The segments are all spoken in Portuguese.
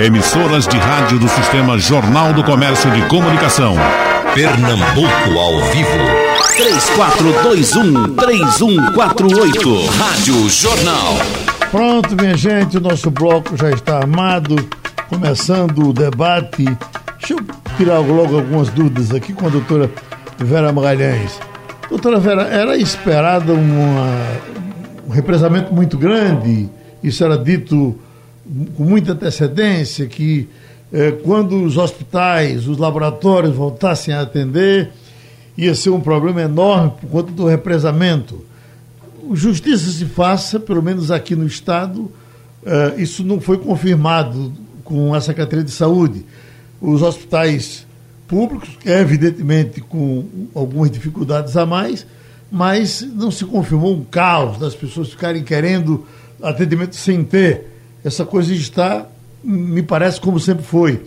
Emissoras de rádio do Sistema Jornal do Comércio de Comunicação. Pernambuco ao vivo. 3421-3148. Rádio Jornal. Pronto, minha gente, o nosso bloco já está armado. Começando o debate. Deixa eu tirar logo algumas dúvidas aqui com a doutora Vera Magalhães. Doutora Vera, era esperado uma, um represamento muito grande, isso era dito com muita antecedência, que eh, quando os hospitais, os laboratórios voltassem a atender, ia ser um problema enorme por conta do represamento. Justiça se faça, pelo menos aqui no Estado, eh, isso não foi confirmado com a Secretaria de Saúde. Os hospitais públicos, evidentemente com algumas dificuldades a mais, mas não se confirmou um caos das pessoas ficarem querendo atendimento sem ter. Essa coisa está, me parece, como sempre foi.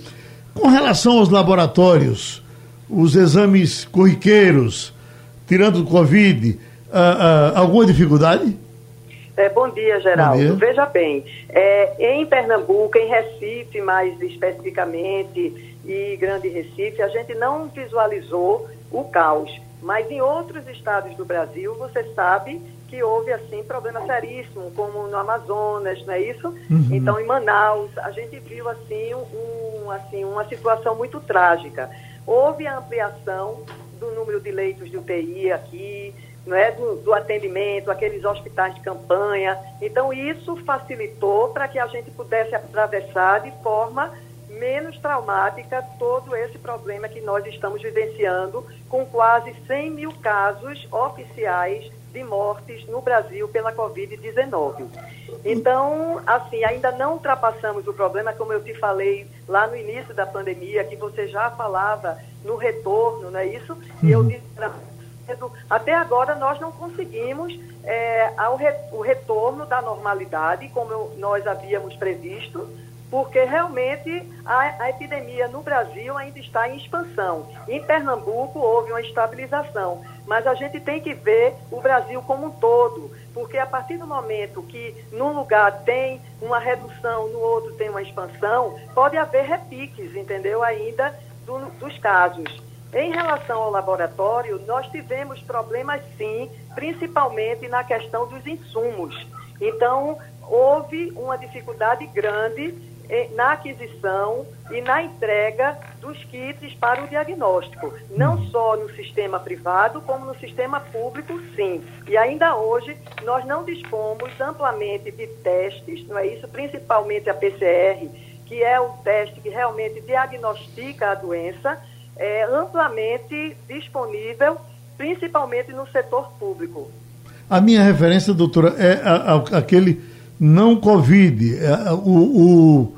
Com relação aos laboratórios, os exames corriqueiros, tirando o Covid, ah, ah, alguma dificuldade? É, bom dia, Geraldo. Bom dia. Veja bem, é, em Pernambuco, em Recife mais especificamente, e Grande Recife, a gente não visualizou o caos. Mas em outros estados do Brasil, você sabe que houve assim problema seríssimo, como no Amazonas, não é isso? Uhum. Então em Manaus a gente viu assim um, assim uma situação muito trágica. Houve a ampliação do número de leitos de UTI aqui, não é do, do atendimento, aqueles hospitais de campanha. Então isso facilitou para que a gente pudesse atravessar de forma menos traumática todo esse problema que nós estamos vivenciando, com quase 100 mil casos oficiais de mortes no Brasil pela Covid-19. Então, assim, ainda não ultrapassamos o problema, como eu te falei lá no início da pandemia, que você já falava no retorno, não é isso? E eu uhum. disse, até agora nós não conseguimos é, ao re, o retorno da normalidade, como eu, nós havíamos previsto, porque realmente a, a, epidemia no Brasil ainda está em expansão. Em Pernambuco houve uma estabilização, mas a gente tem que ver o Brasil como um todo, porque a partir do momento que num lugar tem uma redução, no outro tem uma expansão, pode haver repiques, entendeu? Ainda do, dos casos. Em relação ao laboratório, nós tivemos problemas sim, principalmente na questão dos insumos. Então, houve uma dificuldade grande na aquisição e na entrega dos kits para o diagnóstico, não só no sistema privado, como no sistema público, sim. E ainda hoje nós não dispomos amplamente de testes, não é isso? Principalmente a PCR, que é o teste que realmente diagnostica a doença, é amplamente disponível, principalmente no setor público. A minha referência, doutora, é a, a, aquele não Covid. É, o, o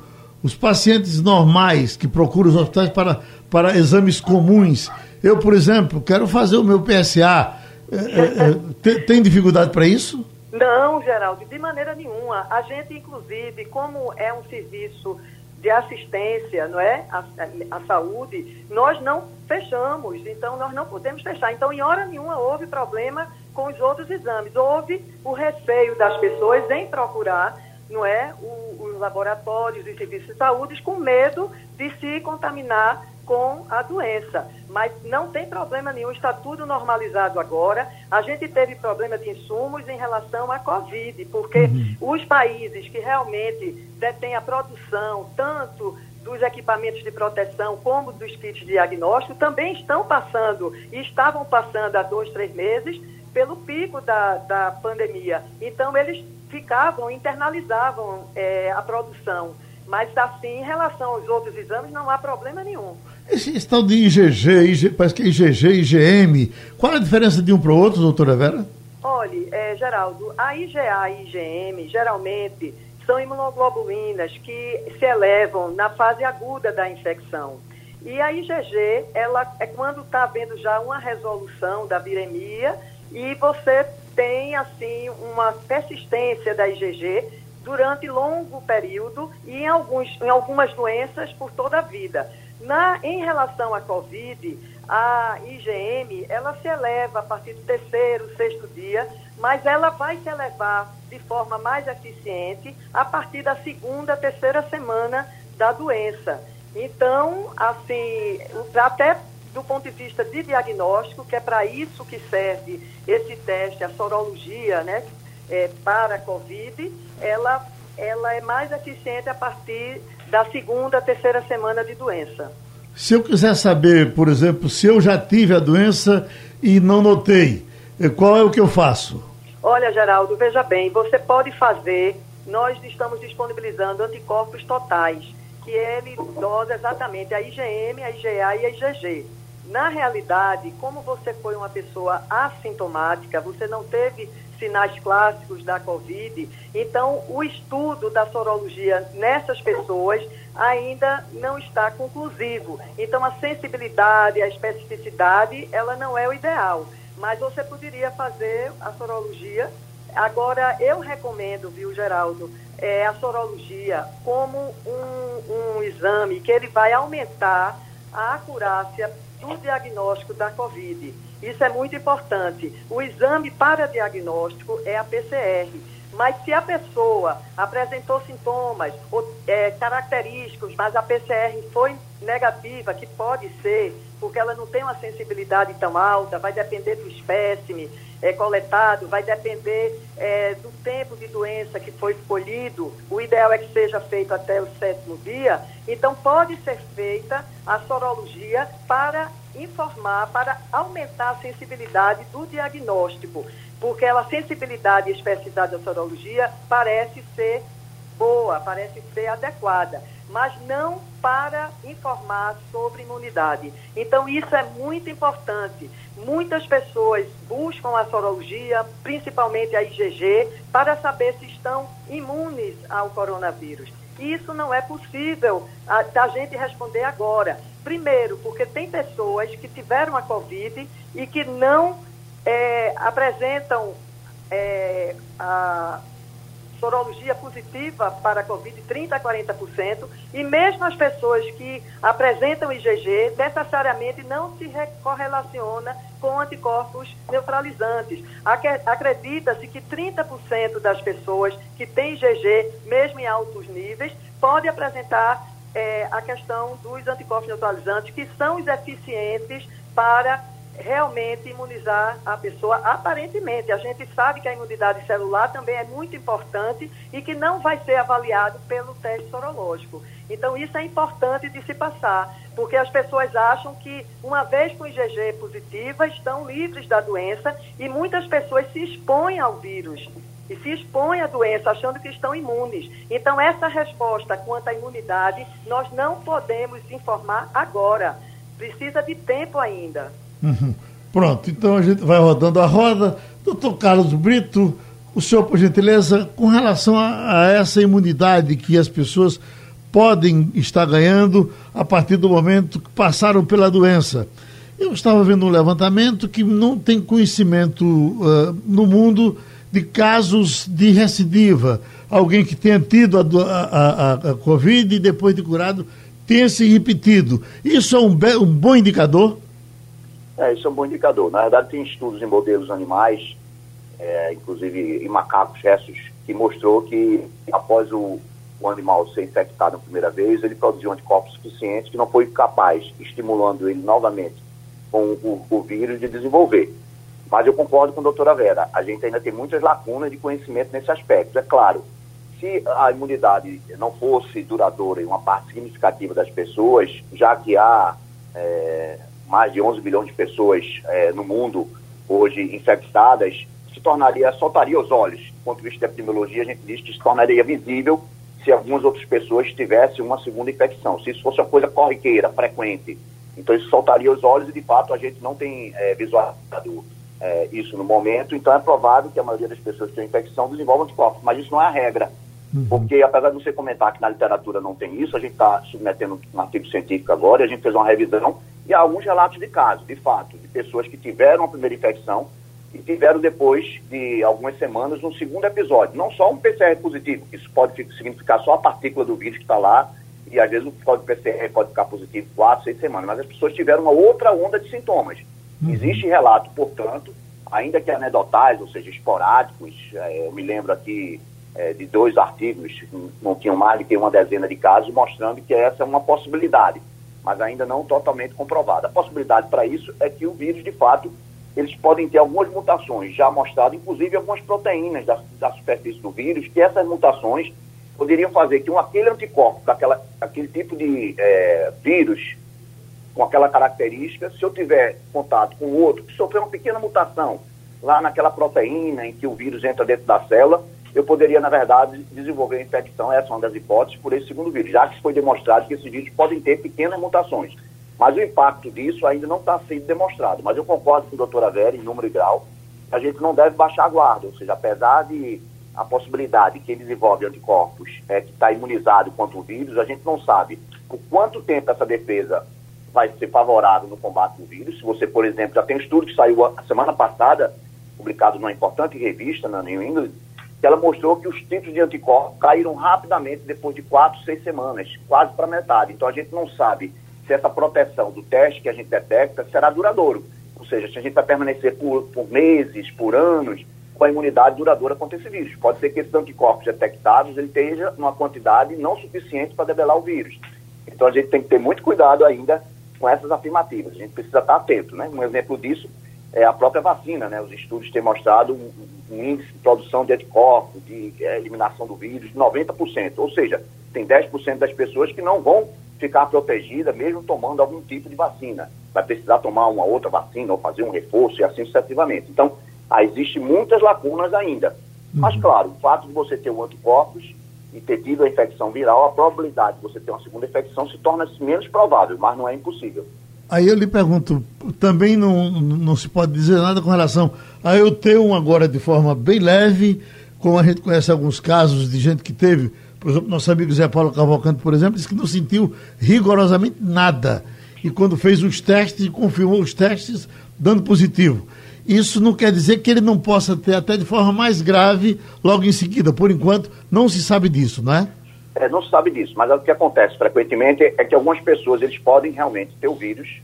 os pacientes normais que procuram os hospitais para, para exames comuns. Eu, por exemplo, quero fazer o meu PSA. É, é, é, tem, tem dificuldade para isso? Não, Geraldo, de maneira nenhuma. A gente, inclusive, como é um serviço de assistência, não é? A, a, saúde, nós não fechamos, então nós não podemos fechar. Então, em hora nenhuma houve problema com os outros exames. Houve o receio das pessoas em procurar não é, o, os laboratórios e serviços de saúde com medo de se contaminar com a doença. Mas não tem problema nenhum, está tudo normalizado agora. A gente teve problema de insumos em relação à Covid, porque uhum. os países que realmente detêm a produção, tanto dos equipamentos de proteção como dos kits de diagnóstico, também estão passando e estavam passando há dois, três meses pelo pico da, da pandemia. Então, eles ficavam, internalizavam é, a produção. Mas, assim, em relação aos outros exames, não há problema nenhum. Esse, tal de IgG, IG, parece que é IgG, IgM, qual é a diferença de um para o outro, doutora Vera? Olha, é, Geraldo, a IgA e IgM, geralmente, são imunoglobulinas que se elevam na fase aguda da infecção. E a IgG, ela é quando está havendo já uma resolução da viremia e você tem assim uma persistência da IgG durante longo período e em, alguns, em algumas doenças por toda a vida. Na, em relação à Covid, a IgM, ela se eleva a partir do terceiro, sexto dia, mas ela vai se elevar de forma mais eficiente a partir da segunda, terceira semana da doença. Então, assim, até do ponto de vista de diagnóstico, que é para isso que serve esse teste, a sorologia, né, é, para a Covid, ela, ela é mais eficiente a partir da segunda, terceira semana de doença. Se eu quiser saber, por exemplo, se eu já tive a doença e não notei, eh, qual é o que eu faço? Olha, Geraldo, veja bem, você pode fazer, nós estamos disponibilizando anticorpos totais, que ele dosa exatamente a IgM, a IgA e a IgG. Na realidade, como você foi uma pessoa assintomática, você não teve sinais clássicos da Covid, então o estudo da sorologia nessas pessoas ainda não está conclusivo. Então a sensibilidade, a especificidade, ela não é o ideal, mas você poderia fazer a sorologia. Agora, eu recomendo, viu, Geraldo, é, a sorologia como um, um exame que ele vai aumentar a acurácia do diagnóstico da Covid. Isso é muito importante. O exame para diagnóstico é a PCR. Mas se a pessoa apresentou sintomas ou, é, característicos, mas a PCR foi negativa, que pode ser, porque ela não tem uma sensibilidade tão alta, vai depender do espécime é, coletado, vai depender é, do tempo de doença que foi escolhido. O ideal é que seja feito até o sétimo dia. Então, pode ser feita a sorologia para informar, para aumentar a sensibilidade do diagnóstico, porque a sensibilidade e especificidade da sorologia parece ser boa, parece ser adequada, mas não para informar sobre imunidade. Então, isso é muito importante. Muitas pessoas buscam a sorologia, principalmente a IgG, para saber se estão imunes ao coronavírus. Isso não é possível a, da gente responder agora. Primeiro, porque tem pessoas que tiveram a Covid e que não é, apresentam é, a sorologia positiva para a Covid 30% a 40%, e mesmo as pessoas que apresentam IgG necessariamente não se correlaciona com anticorpos neutralizantes. Acredita-se que 30% das pessoas que têm IgG, mesmo em altos níveis, pode apresentar é, a questão dos anticorpos neutralizantes, que são os eficientes para realmente imunizar a pessoa, aparentemente. A gente sabe que a imunidade celular também é muito importante e que não vai ser avaliado pelo teste sorológico. Então, isso é importante de se passar, porque as pessoas acham que, uma vez com IgG positiva, estão livres da doença e muitas pessoas se expõem ao vírus e se expõem à doença achando que estão imunes. Então, essa resposta quanto à imunidade, nós não podemos informar agora. Precisa de tempo ainda. Uhum. Pronto, então a gente vai rodando a roda. Doutor Carlos Brito, o senhor, por gentileza, com relação a, a essa imunidade que as pessoas podem estar ganhando a partir do momento que passaram pela doença. Eu estava vendo um levantamento que não tem conhecimento uh, no mundo de casos de recidiva. Alguém que tenha tido a, a, a, Covid e depois de curado tenha se repetido. Isso é um, um bom indicador? É, isso é um bom indicador. Na verdade, tem estudos em modelos animais, é, inclusive em macacos restos, que mostrou que após o, o animal ser infectado a primeira vez, ele produziu anticorpos suficientes que não foi capaz, estimulando ele novamente com o, o vírus, de desenvolver. Mas eu concordo com a doutora Vera, a gente ainda tem muitas lacunas de conhecimento nesse aspecto. É claro, se a imunidade não fosse duradoura em uma parte significativa das pessoas, já que há é, mais de 11 bilhões de pessoas é, no mundo hoje infectadas, se tornaria, soltaria os olhos. Do ponto de vista da epidemiologia, a gente diz que se tornaria visível se algumas outras pessoas tivessem uma segunda infecção. Se isso fosse uma coisa corriqueira, frequente, então isso soltaria os olhos e, de fato, a gente não tem é, visualizado é, isso no momento, então é provável que a maioria das pessoas que têm infecção desenvolvam anticorpos, mas isso não é a regra. Uhum. Porque, apesar de você comentar que na literatura não tem isso, a gente está submetendo um artigo científico agora e a gente fez uma revisão e há alguns relatos de casos, de fato, de pessoas que tiveram a primeira infecção e tiveram depois de algumas semanas um segundo episódio. Não só um PCR positivo, isso pode significar só a partícula do vírus que está lá e às vezes o código PCR pode ficar positivo quatro, seis semanas, mas as pessoas tiveram uma outra onda de sintomas. Uhum. Existe relato, portanto, ainda que anedotais, ou seja, esporádicos, é, eu me lembro aqui é, de dois artigos, não tinham mais do que uma dezena de casos, mostrando que essa é uma possibilidade, mas ainda não totalmente comprovada. A possibilidade para isso é que o vírus, de fato, eles podem ter algumas mutações, já mostrado, inclusive algumas proteínas da, da superfície do vírus, que essas mutações poderiam fazer que um, aquele anticorpo, daquela, aquele tipo de é, vírus, com aquela característica, se eu tiver contato com outro que sofreu uma pequena mutação lá naquela proteína em que o vírus entra dentro da célula, eu poderia, na verdade, desenvolver a infecção, essa é uma das hipóteses, por esse segundo vírus, já que foi demonstrado que esses vírus podem ter pequenas mutações. Mas o impacto disso ainda não está sendo demonstrado. Mas eu concordo com a doutora Vera, em número e grau, que a gente não deve baixar a guarda, ou seja, apesar de a possibilidade que ele desenvolve anticorpos é que está imunizado contra o vírus, a gente não sabe por quanto tempo essa defesa vai ser favorável no combate do vírus. Se você, por exemplo, já tem um estudo que saiu a semana passada, publicado numa importante revista na New England, que ela mostrou que os tipos de anticorpos caíram rapidamente depois de quatro, seis semanas, quase para metade. Então a gente não sabe se essa proteção do teste que a gente detecta será duradouro. Ou seja, se a gente vai permanecer por, por meses, por anos, com a imunidade duradoura contra esse vírus. Pode ser que esses anticorpos detectados ele esteja numa quantidade não suficiente para debelar o vírus. Então a gente tem que ter muito cuidado ainda com essas afirmativas. A gente precisa estar atento. Né? Um exemplo disso é a própria vacina. Né? Os estudos têm mostrado um, um índice de produção de anticorpos, de é, eliminação do vírus de 90%. Ou seja, tem 10% das pessoas que não vão ficar protegida mesmo tomando algum tipo de vacina. Vai precisar tomar uma outra vacina ou fazer um reforço e assim sucessivamente. Então, ah, existem muitas lacunas ainda. Uhum. Mas, claro, o fato de você ter o anticorpos e ter tido a infecção viral, a probabilidade de você ter uma segunda infecção se torna menos provável, mas não é impossível. Aí eu lhe pergunto, também não, não se pode dizer nada com relação a eu ter um agora de forma bem leve, como a gente conhece alguns casos de gente que teve por exemplo, nosso amigo Zé Paulo Cavalcante, por exemplo, disse que não sentiu rigorosamente nada. E quando fez os testes, confirmou os testes, dando positivo. Isso não quer dizer que ele não possa ter até de forma mais grave logo em seguida. Por enquanto, não se sabe disso, não é? É, não se sabe disso, mas o que acontece frequentemente é que algumas pessoas eles podem realmente ter o vírus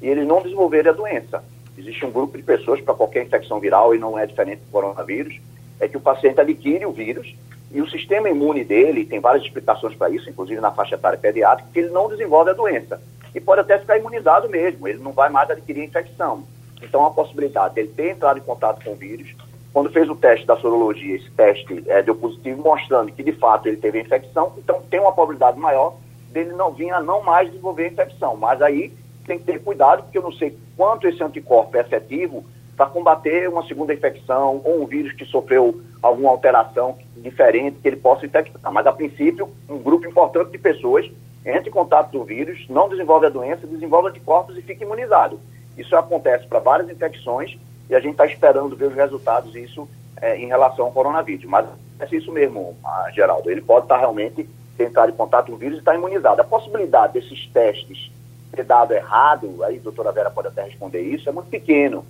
e eles não desenvolverem a doença. Existe um grupo de pessoas para qualquer infecção viral e não é diferente do coronavírus, é que o paciente adquire o vírus e o sistema imune dele, tem várias explicações para isso, inclusive na faixa etária pediátrica, que ele não desenvolve a doença. E pode até ficar imunizado mesmo, ele não vai mais adquirir infecção. Então, a possibilidade dele ter entrado em contato com o vírus, quando fez o teste da sorologia, esse teste é, deu positivo, mostrando que de fato ele teve a infecção, então tem uma probabilidade maior dele não vir a não mais desenvolver a infecção. Mas aí tem que ter cuidado, porque eu não sei quanto esse anticorpo é efetivo para combater uma segunda infecção ou um vírus que sofreu alguma alteração diferente que ele possa infectar. Mas, a princípio, um grupo importante de pessoas entra em contato com o vírus, não desenvolve a doença, desenvolve anticorpos e fica imunizado. Isso acontece para várias infecções e a gente está esperando ver os resultados disso é, em relação ao coronavírus. Mas é isso mesmo, Geraldo. Ele pode estar tá realmente entrar em contato com o vírus e estar tá imunizado. A possibilidade desses testes ter dado errado, aí a doutora Vera pode até responder isso, é muito pequeno.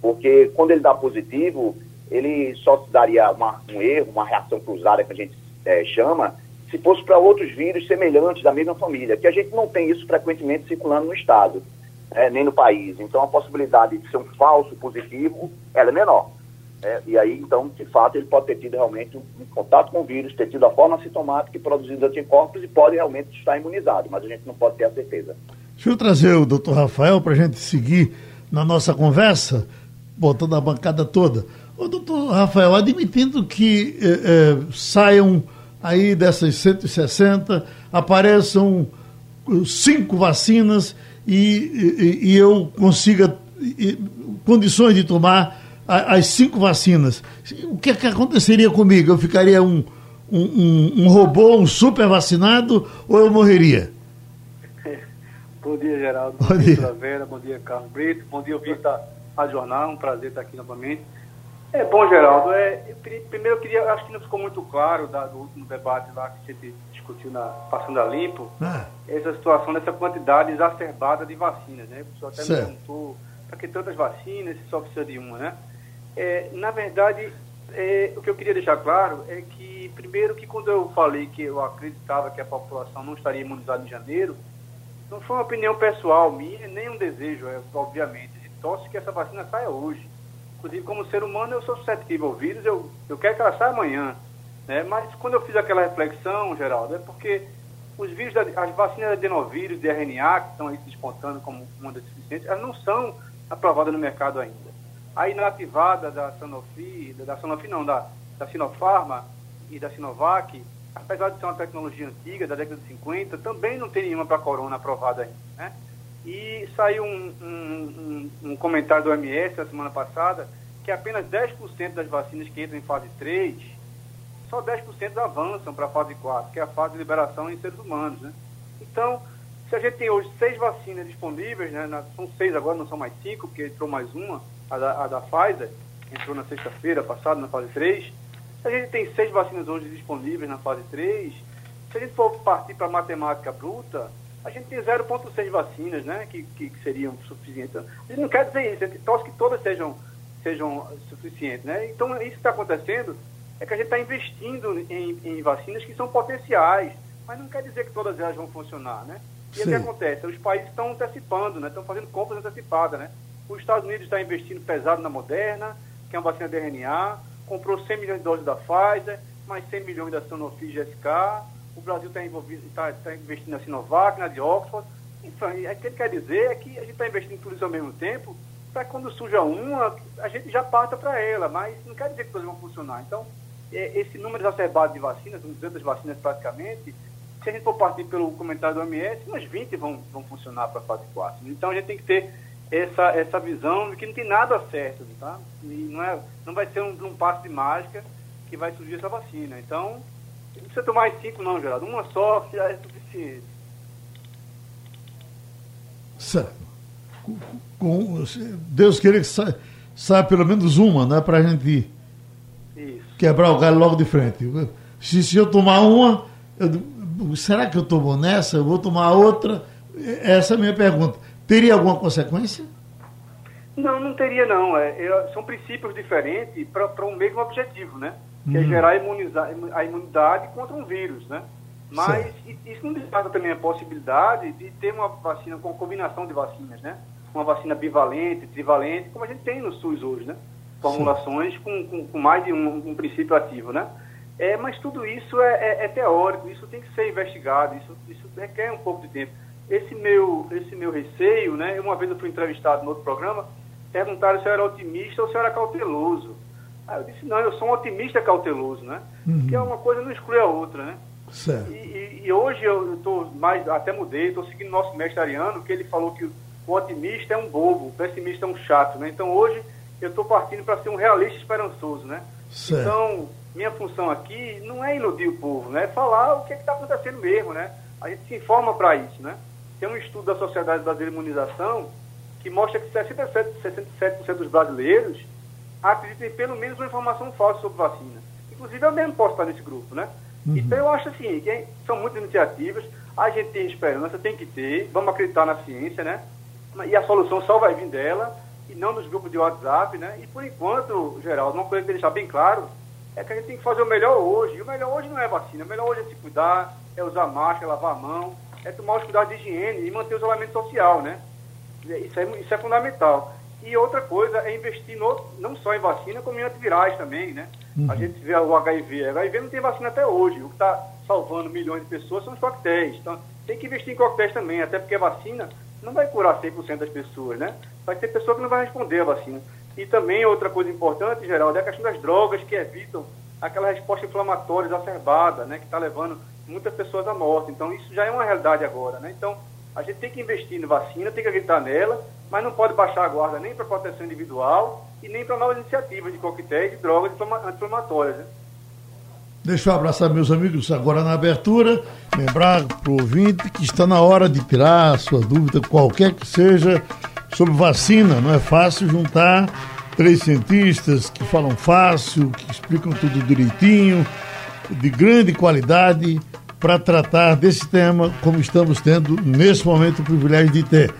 Porque quando ele dá positivo, ele só daria uma, um erro, uma reação cruzada que a gente é, chama, se fosse para outros vírus semelhantes da mesma família, que a gente não tem isso frequentemente circulando no estado, é, nem no país. Então a possibilidade de ser um falso positivo, ela é menor. É, e aí, então, de fato, ele pode ter tido realmente um, um, contato com o vírus, ter tido a forma sintomática e produzido anticorpos e pode realmente estar imunizado, mas a gente não pode ter a certeza. Deixa eu trazer o doutor Rafael para a gente seguir na nossa conversa botando a bancada toda. O doutor Rafael, admitindo que eh, eh, saiam aí dessas 160, apareçam cinco vacinas e, e, e eu consiga e, condições de tomar a, as cinco vacinas, o que, é que aconteceria comigo? Eu ficaria um, um, um, um robô, um super vacinado ou eu morreria? Bom dia, Geraldo. Bom, bom dia, dia Vera. Bom dia, Carlos Brito. Bom dia, ouvinte da jornal, um prazer estar aqui novamente. É bom, Geraldo. É, eu queria, primeiro eu queria, acho que não ficou muito claro da, do último debate lá que a gente discutiu na Passando a Limpo, ah. essa situação dessa quantidade exacerbada de vacinas, né? O pessoal até certo. me perguntou, para que tantas vacinas se só precisa de uma, né? É, na verdade, é, o que eu queria deixar claro é que, primeiro, que quando eu falei que eu acreditava que a população não estaria imunizada em janeiro, não foi uma opinião pessoal minha, nem um desejo, é, obviamente torce que essa vacina saia hoje. Inclusive, como ser humano, eu sou suscetível ao vírus, eu, eu quero que ela saia amanhã. Né? Mas quando eu fiz aquela reflexão, Geraldo, é porque os vírus, as vacinas de adenovírus, de RNA, que estão aí se despontando como uma das suficientes, elas não são aprovadas no mercado ainda. A inativada da Sanofi, da Sanofi não, da, da Sinopharma e da Sinovac, apesar de ser uma tecnologia antiga, da década de 50, também não tem nenhuma para corona aprovada ainda. Né? E saiu um, um, um, um comentário do OMS a semana passada que apenas 10% das vacinas que entram em fase 3, só 10% avançam para a fase 4, que é a fase de liberação em seres humanos. Né? Então, se a gente tem hoje seis vacinas disponíveis, né, na, são seis agora, não são mais cinco, porque entrou mais uma, a da, a da Pfizer, entrou na sexta-feira passada, na fase 3. Se a gente tem seis vacinas hoje disponíveis na fase 3, se a gente for partir para matemática bruta, a gente tem 0,6 vacinas, né, que, que, que, seriam suficientes. A gente não quer dizer isso, a gente torce que todas sejam, sejam suficientes, né? Então, isso que está acontecendo é que a gente está investindo em, em, vacinas que são potenciais, mas não quer dizer que todas elas vão funcionar, né? E o que acontece? Os países estão antecipando, né? Estão fazendo compras antecipadas, né? Os Estados Unidos está investindo pesado na Moderna, que é uma vacina de RNA, comprou 100 milhões de doses da Pfizer, mais 100 milhões da Sanofi e GSK, o Brasil está está tá investindo na Sinovac, na de Oxford. Então, o que ele quer dizer é que a gente está investindo tudo isso ao mesmo tempo, para quando surja uma, a gente já parta para ela, mas não quer dizer que todas vão funcionar. Então, é, esse número exacerbado de vacinas, 200 vacinas praticamente, se a gente for partir pelo comentário do OMS, umas 20 vão, vão funcionar para a fase 4. Então, a gente tem que ter essa, essa visão de que não tem nada certo, tá? E não, é, não vai ser um, um passo de mágica que vai surgir essa vacina. Então, não precisa tomar mais cinco, não, Geraldo. Uma só já é suficiente. Certo. Com, Deus queria que saia, saia pelo menos uma, né? Para a gente Isso. quebrar o galho logo de frente. Se, se eu tomar uma, eu, será que eu tomo nessa? Eu vou tomar outra? Essa é a minha pergunta. Teria alguma consequência? Não, não teria não. É, é, são princípios diferentes para um mesmo objetivo, né? Que é uhum. gerar a imunidade contra um vírus, né? Mas certo. isso não descarta também a possibilidade de ter uma vacina com combinação de vacinas, né? Uma vacina bivalente, trivalente, como a gente tem no SUS hoje, né? Formulações com, com, com, mais de um, um, princípio ativo, né? É, mas tudo isso é, é, é, teórico, isso tem que ser investigado, isso, isso requer um pouco de tempo. Esse meu, esse meu receio, né? Uma vez eu fui entrevistado no outro programa, perguntaram se eu era otimista ou se eu era cauteloso. Aí eu disse, não, eu sou um otimista cauteloso, né? Uhum. Que é uma coisa não exclui a outra, né? Certo. E, e, e hoje eu estou mais, até mudei, estou seguindo o nosso mestre Ariano, que ele falou que o otimista é um bobo, o pessimista é um chato, né? Então hoje eu estou partindo para ser um realista esperançoso, né? Certo. Então, minha função aqui não é iludir o povo, né? É falar o que é está acontecendo mesmo, né? A gente se informa para isso, né? Tem um estudo da Sociedade Brasileira de Imunização que mostra que 67%, 67 dos brasileiros acreditem em pelo menos uma informação falsa sobre vacina. Inclusive, eu mesmo posso estar nesse grupo, né? Uhum. Então, eu acho assim, que são muitas iniciativas, a gente tem esperança, tem que ter, vamos acreditar na ciência, né? E a solução só vai vir dela, e não nos grupos de WhatsApp, né? E, por enquanto, Geraldo, uma coisa que deixar bem claro é que a gente tem que fazer o melhor hoje. E o melhor hoje não é vacina, o melhor hoje é se cuidar, é usar máscara, lavar a mão, é tomar os cuidados de higiene e manter o isolamento social, né? Isso é, isso é fundamental. E outra coisa é investir no, não só em vacina, como em antivirais também, né? Uhum. A gente vê o HIV. O HIV não tem vacina até hoje. O que está salvando milhões de pessoas são os coquetéis. Então, tem que investir em coquetéis também, até porque a vacina não vai curar 100% das pessoas, né? Vai ter pessoa que não vai responder a vacina. E também outra coisa importante, Geraldo, é a questão das drogas que evitam aquela resposta inflamatória exacerbada, né? Que está levando muitas pessoas à morte. Então, isso já é uma realidade agora, né? Então, a gente tem que investir em vacina, tem que acreditar nela, mas não pode baixar a guarda nem para proteção individual e nem para novas iniciativas de coquetéis de drogas anti-inflamatórias. Né? Deixa eu abraçar meus amigos agora na abertura, lembrar para o ouvinte que está na hora de tirar sua dúvida, qualquer que seja, sobre vacina. Não é fácil juntar três cientistas que falam fácil, que explicam tudo direitinho, de grande qualidade, para tratar desse tema, como estamos tendo nesse momento o privilégio de ter.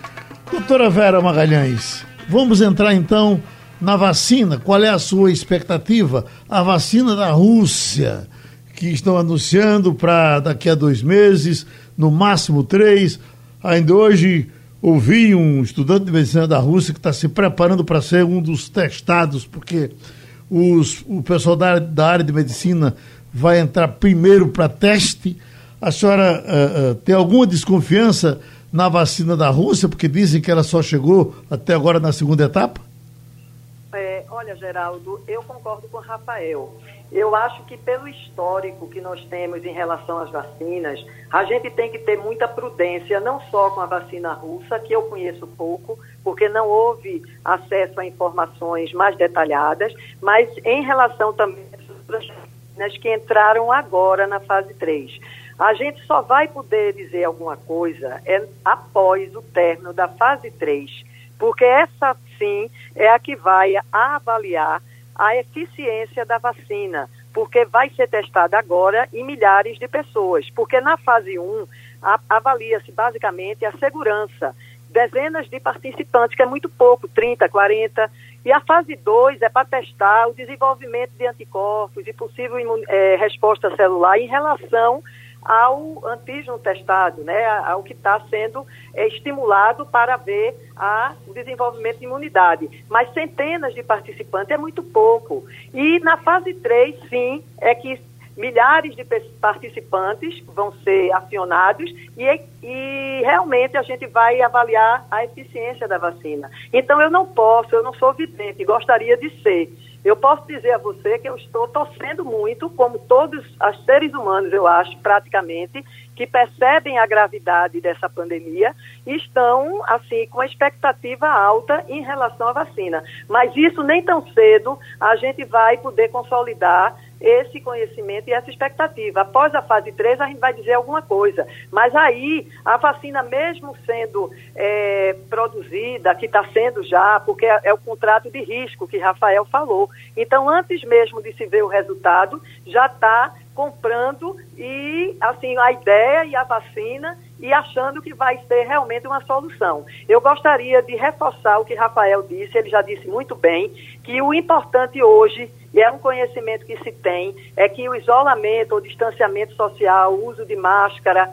Doutora Vera Magalhães, vamos entrar então na vacina. Qual é a sua expectativa? A vacina da Rússia, que estão anunciando para daqui a dois meses, no máximo três. Ainda hoje ouvi um estudante de medicina da Rússia que está se preparando para ser um dos testados, porque os, o pessoal da, da área de medicina vai entrar primeiro para teste. A senhora uh, uh, tem alguma desconfiança na vacina da Rússia, porque dizem que ela só chegou até agora na segunda etapa? É, olha, Geraldo, eu concordo com o Rafael. Eu acho que pelo histórico que nós temos em relação às vacinas, a gente tem que ter muita prudência, não só com a vacina russa, que eu conheço pouco, porque não houve acesso a informações mais detalhadas, mas em relação também às vacinas que entraram agora na fase 3. A gente só vai poder dizer alguma coisa é, após o término da fase 3, porque essa sim é a que vai avaliar a eficiência da vacina, porque vai ser testada agora em milhares de pessoas. Porque na fase 1, avalia-se basicamente a segurança. Dezenas de participantes, que é muito pouco, 30, 40. E a fase 2 é para testar o desenvolvimento de anticorpos e possível é, resposta celular em relação ao antígeno testado, né, ao que está sendo é, estimulado para ver a, o desenvolvimento de imunidade. Mas centenas de participantes é muito pouco. E na fase 3, sim, é que milhares de participantes vão ser acionados e, e realmente a gente vai avaliar a eficiência da vacina. Então eu não posso, eu não sou vidente, gostaria de ser eu posso dizer a você que eu estou torcendo muito, como todos os seres humanos, eu acho, praticamente, que percebem a gravidade dessa pandemia e estão, assim, com a expectativa alta em relação à vacina. Mas isso nem tão cedo a gente vai poder consolidar esse conhecimento e essa expectativa. Após a fase 3, a gente vai dizer alguma coisa. Mas aí, a vacina, mesmo sendo é, produzida, que está sendo já, porque é, é o contrato de risco que Rafael falou. Então, antes mesmo de se ver o resultado, já está comprando e assim a ideia e a vacina e achando que vai ser realmente uma solução. Eu gostaria de reforçar o que Rafael disse, ele já disse muito bem, que o importante hoje, e é um conhecimento que se tem, é que o isolamento, o distanciamento social, o uso de máscara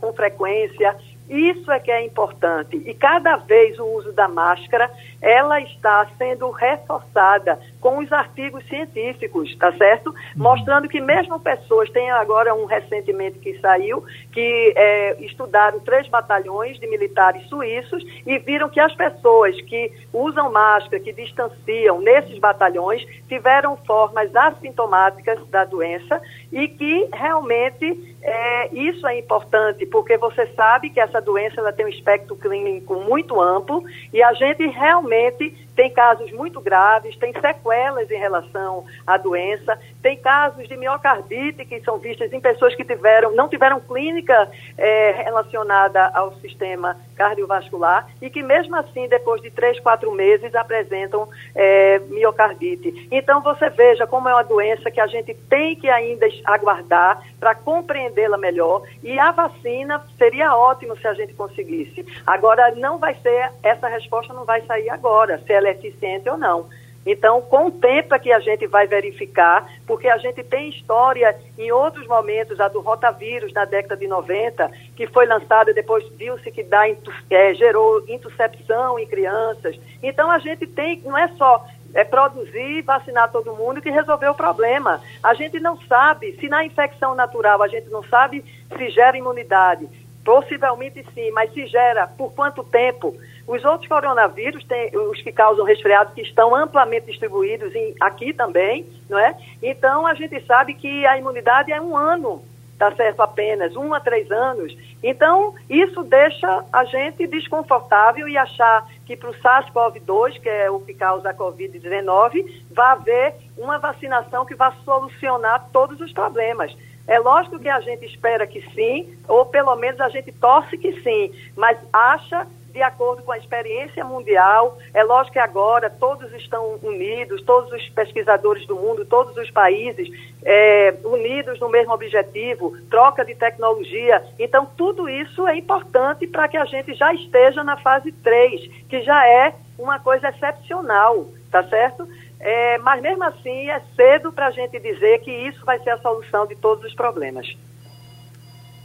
com frequência, isso é que é importante. E cada vez o uso da máscara, ela está sendo reforçada com os artigos científicos, tá certo? Uhum. Mostrando que mesmo pessoas, tem agora um recentemente que saiu, que é, estudaram três batalhões de militares suíços e viram que as pessoas que usam máscara, que distanciam nesses batalhões, tiveram formas assintomáticas da doença e que realmente é, isso é importante, porque você sabe que essa doença ela tem um espectro clínico muito amplo e a gente realmente realmente tem casos muito graves, tem sequelas em relação à doença, tem casos de miocardite que são vistas em pessoas que tiveram, não tiveram clínica é, relacionada ao sistema cardiovascular e que mesmo assim, depois de três, quatro meses, apresentam é, miocardite. Então você veja como é uma doença que a gente tem que ainda aguardar para compreendê-la melhor e a vacina seria ótimo se a gente conseguisse. Agora não vai ser, essa resposta não vai sair agora, se ela é eficiente ou não. Então, com o tempo é que a gente vai verificar, porque a gente tem história em outros momentos, a do rotavírus na década de 90, que foi lançada, depois viu-se que dá, é, gerou intercepção em crianças. Então, a gente tem, não é só é, produzir, vacinar todo mundo que resolveu o problema. A gente não sabe, se na infecção natural a gente não sabe se gera imunidade, possivelmente sim, mas se gera por quanto tempo? Os outros coronavírus, tem, os que causam resfriado, que estão amplamente distribuídos em, aqui também, não é? Então, a gente sabe que a imunidade é um ano, tá certo? Apenas, um a três anos. Então, isso deixa a gente desconfortável e achar que para o SARS-CoV-2, que é o que causa a Covid-19, vai haver uma vacinação que vai solucionar todos os problemas. É lógico que a gente espera que sim, ou pelo menos a gente torce que sim, mas acha de acordo com a experiência mundial. É lógico que agora todos estão unidos, todos os pesquisadores do mundo, todos os países é, unidos no mesmo objetivo, troca de tecnologia. Então, tudo isso é importante para que a gente já esteja na fase 3, que já é uma coisa excepcional, tá certo? É, mas mesmo assim é cedo para a gente dizer que isso vai ser a solução de todos os problemas.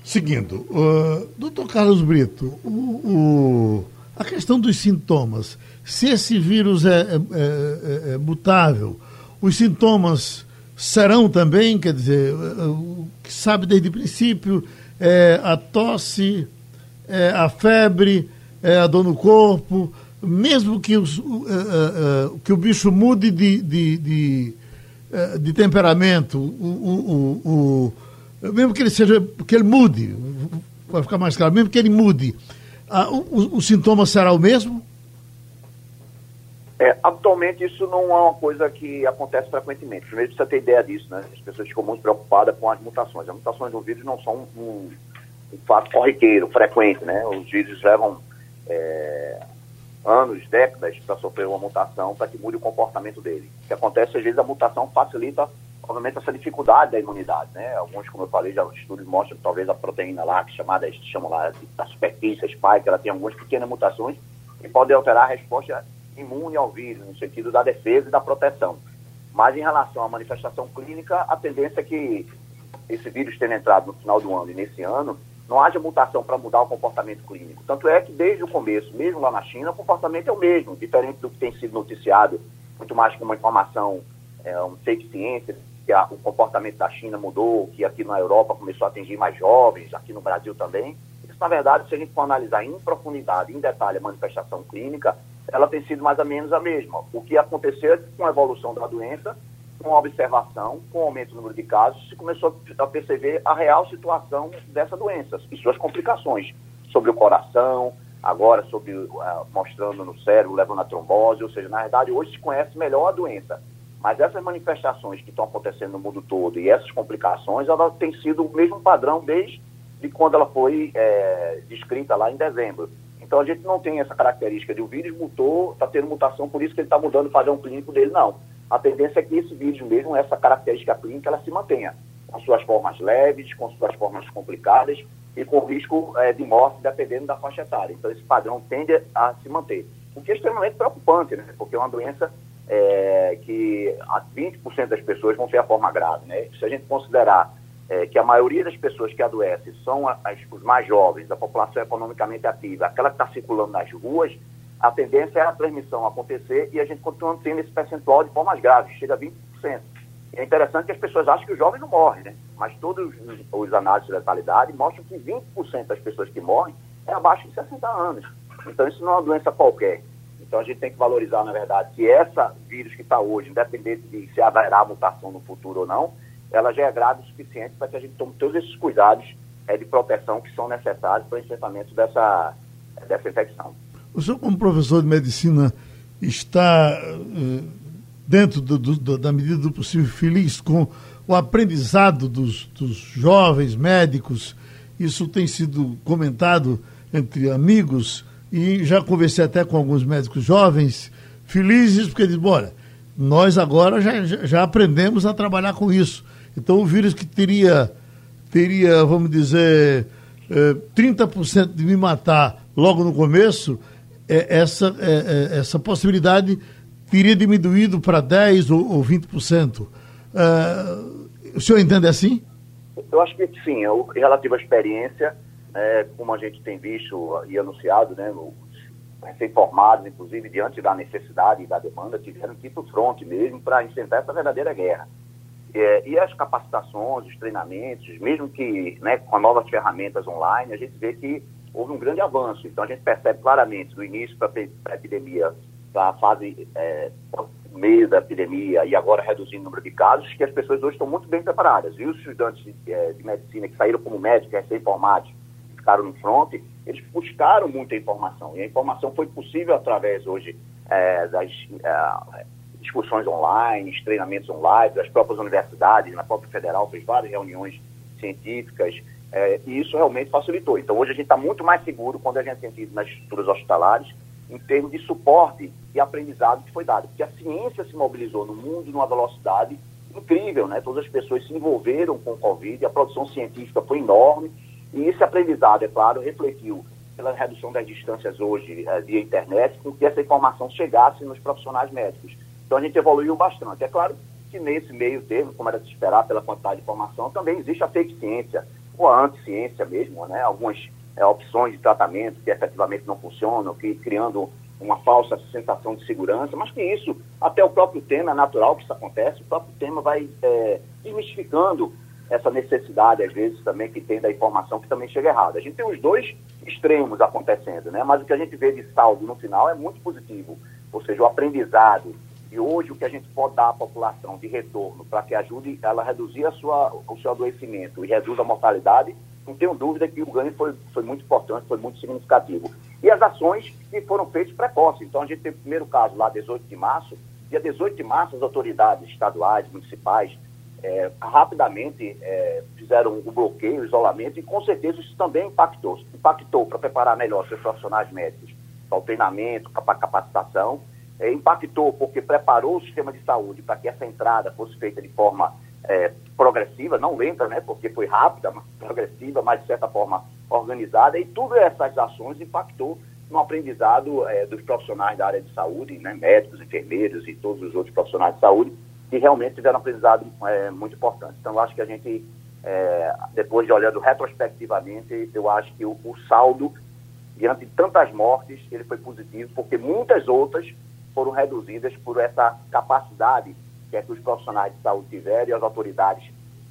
Seguindo, uh, doutor Carlos Brito, o, o, a questão dos sintomas, se esse vírus é, é, é, é mutável, os sintomas serão também, quer dizer, o que sabe desde o princípio é a tosse, é a febre, é a dor no corpo, mesmo que, os, uh, uh, que o bicho mude de, de, de, de temperamento, o, o, o, mesmo que ele seja, que ele mude, vai ficar mais claro, mesmo que ele mude, o, o sintoma será o mesmo? É, atualmente isso não é uma coisa que acontece frequentemente. Primeiro precisa ter ideia disso, né? As pessoas ficam muito preocupadas com as mutações. As mutações do vírus não são um, um, um fato corriqueiro, frequente, né? Os vírus levam é, anos, décadas para sofrer uma mutação para que mude o comportamento dele. O que acontece, às vezes, a mutação facilita, obviamente, essa dificuldade da imunidade, né? Alguns, como eu falei, já estudos mostram que talvez a proteína lá, que chamada, chamam lá da superfície, a spike, ela tem algumas pequenas mutações que podem alterar a resposta imune ao vírus, no sentido da defesa e da proteção. Mas em relação à manifestação clínica, a tendência é que esse vírus tenha entrado no final do ano e nesse ano, não haja mutação para mudar o comportamento clínico. Tanto é que desde o começo, mesmo lá na China, o comportamento é o mesmo, diferente do que tem sido noticiado, muito mais como uma informação, é, um fake ciência, que a, o comportamento da China mudou, que aqui na Europa começou a atingir mais jovens, aqui no Brasil também. Isso, na verdade, se a gente for analisar em profundidade, em detalhe, a manifestação clínica, ela tem sido mais ou menos a mesma. O que aconteceu é com a evolução da doença, com a observação, com o aumento do número de casos, se começou a perceber a real situação dessa doença e suas complicações sobre o coração, agora sobre uh, mostrando no cérebro, levando a trombose, ou seja, na verdade hoje se conhece melhor a doença. Mas essas manifestações que estão acontecendo no mundo todo e essas complicações, ela tem sido o mesmo padrão desde quando ela foi é, descrita lá em dezembro. Então a gente não tem essa característica de o vírus mutou, está tendo mutação, por isso que ele está mudando o padrão clínico dele, não. A tendência é que esse vírus mesmo, essa característica clínica, ela se mantenha, com suas formas leves, com suas formas complicadas e com risco é, de morte, dependendo da faixa etária. Então esse padrão tende a se manter. O que é extremamente preocupante, né? Porque é uma doença é, que a 20% das pessoas vão ter a forma grave, né? Se a gente considerar é, que a maioria das pessoas que adoecem são as, os mais jovens, da população economicamente ativa, aquela que está circulando nas ruas, a tendência é a transmissão acontecer e a gente continua tendo esse percentual de formas graves, chega a 20%. É interessante que as pessoas acham que os jovens não morrem, né? Mas todos os, os análises de letalidade mostram que 20% das pessoas que morrem é abaixo de 60 anos. Então isso não é uma doença qualquer. Então a gente tem que valorizar, na verdade, que essa vírus que está hoje, independente de se haverá mutação no futuro ou não, ela já é grave o suficiente para que a gente tome todos esses cuidados é, de proteção que são necessários para o enfrentamento dessa, dessa infecção. O senhor, como professor de medicina, está uh, dentro do, do, da medida do possível feliz com o aprendizado dos, dos jovens médicos. Isso tem sido comentado entre amigos e já conversei até com alguns médicos jovens felizes porque eles, olha, nós agora já, já aprendemos a trabalhar com isso. Então, o vírus que teria, teria vamos dizer, eh, 30% de me matar logo no começo, é, essa, é, é, essa possibilidade teria diminuído para 10% ou, ou 20%. Uh, o senhor entende assim? Eu acho que sim. Eu, em relativo à experiência, é, como a gente tem visto e anunciado, né, recém-formados, inclusive, diante da necessidade e da demanda, tiveram que ir para o fronte mesmo para enfrentar essa verdadeira guerra. É, e as capacitações, os treinamentos, mesmo que né, com novas ferramentas online, a gente vê que houve um grande avanço. Então a gente percebe claramente do início para a epidemia, para a fase é, meio da epidemia e agora reduzindo o número de casos, que as pessoas hoje estão muito bem preparadas. E os estudantes de, é, de medicina que saíram como médicos, recém-formados, ficaram no front, eles buscaram muita informação. E a informação foi possível através hoje é, das é, discussões online, treinamentos online, as próprias universidades, na própria federal fez várias reuniões científicas, é, e isso realmente facilitou. Então, hoje a gente está muito mais seguro quando a gente tem ido nas estruturas hospitalares, em termos de suporte e aprendizado que foi dado. Porque a ciência se mobilizou no mundo numa velocidade incrível, né? Todas as pessoas se envolveram com o Covid, a produção científica foi enorme, e esse aprendizado, é claro, refletiu pela redução das distâncias hoje é, via internet, com que essa informação chegasse nos profissionais médicos. Então a gente evoluiu bastante. É claro que nesse meio termo, como era de esperar pela quantidade de informação, também existe a fake ciência, ou a anticiência mesmo, né? Algumas é, opções de tratamento que efetivamente não funcionam, que criando uma falsa sensação de segurança, mas que isso, até o próprio tema, é natural que isso acontece, o próprio tema vai é, desmistificando essa necessidade, às vezes, também que tem da informação que também chega errada. A gente tem os dois extremos acontecendo, né? mas o que a gente vê de saldo no final é muito positivo, ou seja, o aprendizado e hoje o que a gente pode dar à população de retorno para que ajude ela a reduzir a sua, o seu adoecimento e reduza a mortalidade, não tenho dúvida que o ganho foi, foi muito importante, foi muito significativo. E as ações que foram feitas precoces. Então a gente tem o primeiro caso lá, 18 de março. Dia 18 de março, as autoridades estaduais, municipais, é, rapidamente é, fizeram o bloqueio, o isolamento, e com certeza isso também impactou. Impactou para preparar melhor seus profissionais médicos para o treinamento, para capacitação é, impactou porque preparou o sistema de saúde para que essa entrada fosse feita de forma é, progressiva, não lenta, né, porque foi rápida, mas progressiva, mas de certa forma organizada, e todas essas ações impactou no aprendizado é, dos profissionais da área de saúde, né, médicos, enfermeiros e todos os outros profissionais de saúde, que realmente tiveram um aprendizado é, muito importante. Então, eu acho que a gente, é, depois de olhando retrospectivamente, eu acho que o, o saldo, diante de tantas mortes, ele foi positivo, porque muitas outras foram reduzidas por essa capacidade que, é que os profissionais de saúde tiveram e as autoridades,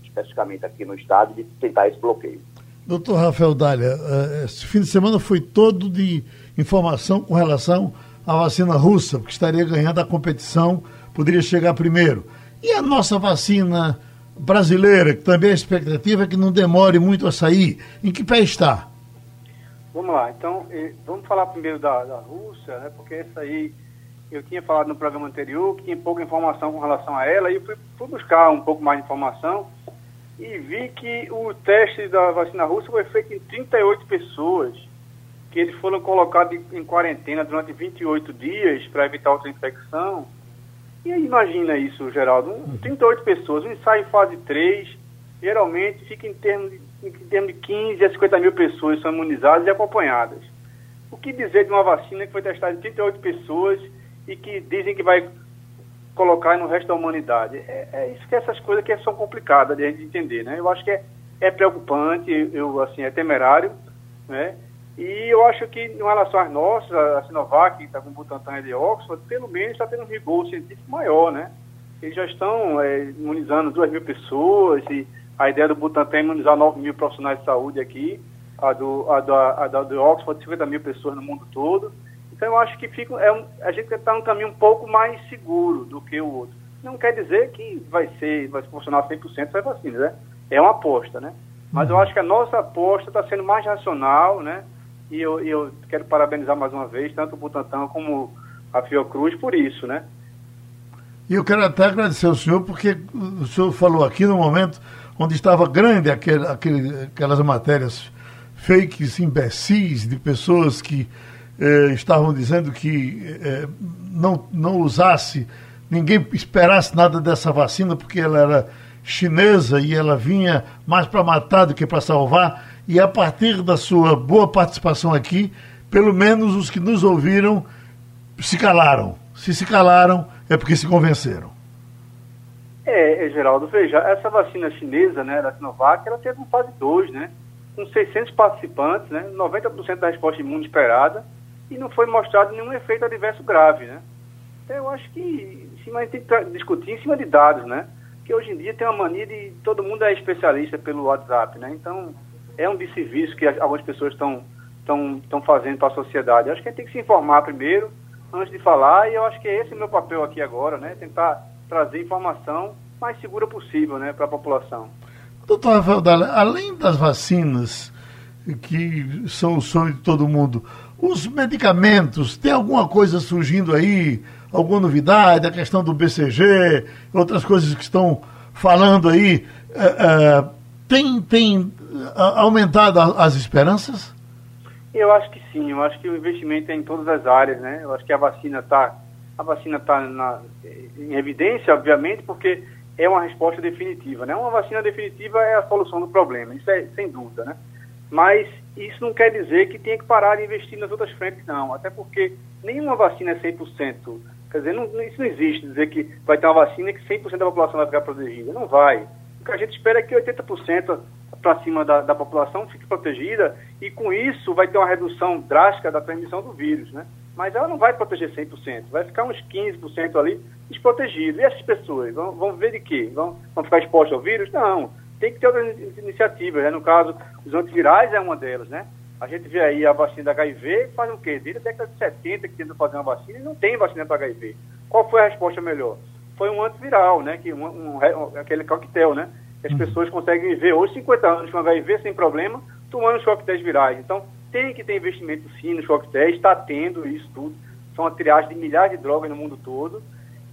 especificamente aqui no Estado, de tentar esse bloqueio. Doutor Rafael Dália, eh, esse fim de semana foi todo de informação com relação à vacina russa, que estaria ganhando a competição, poderia chegar primeiro. E a nossa vacina brasileira, que também a expectativa é que não demore muito a sair, em que pé está? Vamos lá, então, vamos falar primeiro da, da Rússia, né, porque essa aí eu tinha falado no programa anterior que tinha pouca informação com relação a ela, e fui, fui, buscar um pouco mais de informação e vi que o teste da vacina russa foi feito em 38 pessoas, que eles foram colocados em quarentena durante 28 dias para evitar outra infecção. E aí, imagina isso, Geraldo, 38 pessoas, um ensaio em fase 3, geralmente fica em termos de, em termos de 15 a 50 mil pessoas são imunizadas e acompanhadas. O que dizer de uma vacina que foi testada em 38 pessoas e que dizem que vai colocar no resto da humanidade. É, é isso que essas coisas que são complicadas de a gente entender, né? Eu acho que é, é preocupante, eu assim, é temerário, né? E eu acho que, em relação às nossas, a Sinovac, que está com o Butantan de Oxford, pelo menos está tendo um rigor científico maior, né? Eles já estão é, imunizando 2 mil pessoas e a ideia do Butantan é imunizar 9 mil profissionais de saúde aqui, a do, a do, a do, a do Oxford, 50 mil pessoas no mundo todo. Então, eu acho que fica, é um, a gente está num caminho um pouco mais seguro do que o outro. Não quer dizer que vai ser, vai funcionar 100% a vacina, né? É uma aposta, né? Mas eu uhum. acho que a nossa aposta está sendo mais racional, né? E eu, eu quero parabenizar mais uma vez tanto o Butantan como a Fiocruz por isso, né? E eu quero até agradecer ao senhor, porque o senhor falou aqui no momento onde estava grande aquele, aquele, aquelas matérias fakes, imbecis, de pessoas que eh, estavam dizendo que eh, não, não usasse, ninguém esperasse nada dessa vacina, porque ela era chinesa e ela vinha mais para matar do que para salvar. E a partir da sua boa participação aqui, pelo menos os que nos ouviram se calaram. Se se calaram, é porque se convenceram. É, Geraldo, veja, essa vacina chinesa, né, da Sinovac, ela teve um fase 2, né, com 600 participantes, né, 90% da resposta imune esperada, e não foi mostrado nenhum efeito adverso grave, né? Então eu acho que cima, a gente tem que discutir em cima de dados, né? Que hoje em dia tem uma mania de todo mundo é especialista pelo WhatsApp, né? Então é um desserviço que algumas pessoas estão estão fazendo para a sociedade. Eu acho que a gente tem que se informar primeiro, antes de falar, e eu acho que é esse meu papel aqui agora, né? Tentar trazer informação mais segura possível, né, para a população. Doutor Rafael além das vacinas, que são o sonho de todo mundo, os medicamentos, tem alguma coisa surgindo aí? Alguma novidade? A questão do BCG, outras coisas que estão falando aí. É, é, tem, tem aumentado as esperanças? Eu acho que sim. Eu acho que o investimento é em todas as áreas, né? Eu acho que a vacina está a vacina está em evidência, obviamente, porque é uma resposta definitiva, né? Uma vacina definitiva é a solução do problema, isso é sem dúvida, né? Mas isso não quer dizer que tenha que parar de investir nas outras frentes, não. Até porque nenhuma vacina é 100%. Quer dizer, não, isso não existe, dizer que vai ter uma vacina que 100% da população vai ficar protegida. Não vai. O que a gente espera é que 80% para cima da, da população fique protegida e com isso vai ter uma redução drástica da transmissão do vírus, né? mas ela não vai proteger 100%, vai ficar uns 15% ali desprotegido. E essas pessoas vão, vão ver de quê? Vão, vão ficar expostas ao vírus? Não, tem que ter outras iniciativas, né? No caso, os antivirais é uma delas, né? A gente vê aí a vacina da HIV, faz o quê? Desde a década de 70 que tenta fazer uma vacina e não tem vacina para HIV. Qual foi a resposta melhor? Foi um antiviral, né? Que um, um, aquele coquetel, né? Que as uhum. pessoas conseguem viver hoje 50 anos com HIV sem problema, tomando os coquetéis virais. Então, tem que ter investimento sim nos coquetéis, está tendo isso tudo. São a triagem de milhares de drogas no mundo todo.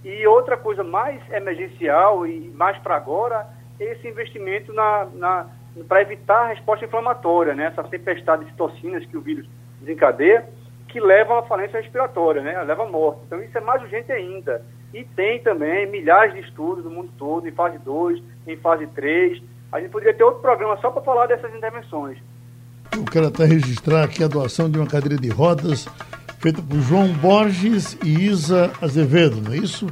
E outra coisa mais emergencial e mais para agora é esse investimento na, na para evitar a resposta inflamatória, né? essa tempestade de citocinas que o vírus desencadeia, que leva à falência respiratória, né? leva à morte. Então isso é mais urgente ainda. E tem também milhares de estudos no mundo todo, em fase 2, em fase 3. A gente poderia ter outro programa só para falar dessas intervenções. Eu quero até registrar aqui a doação de uma cadeira de rodas feita por João Borges e Isa Azevedo, não é isso?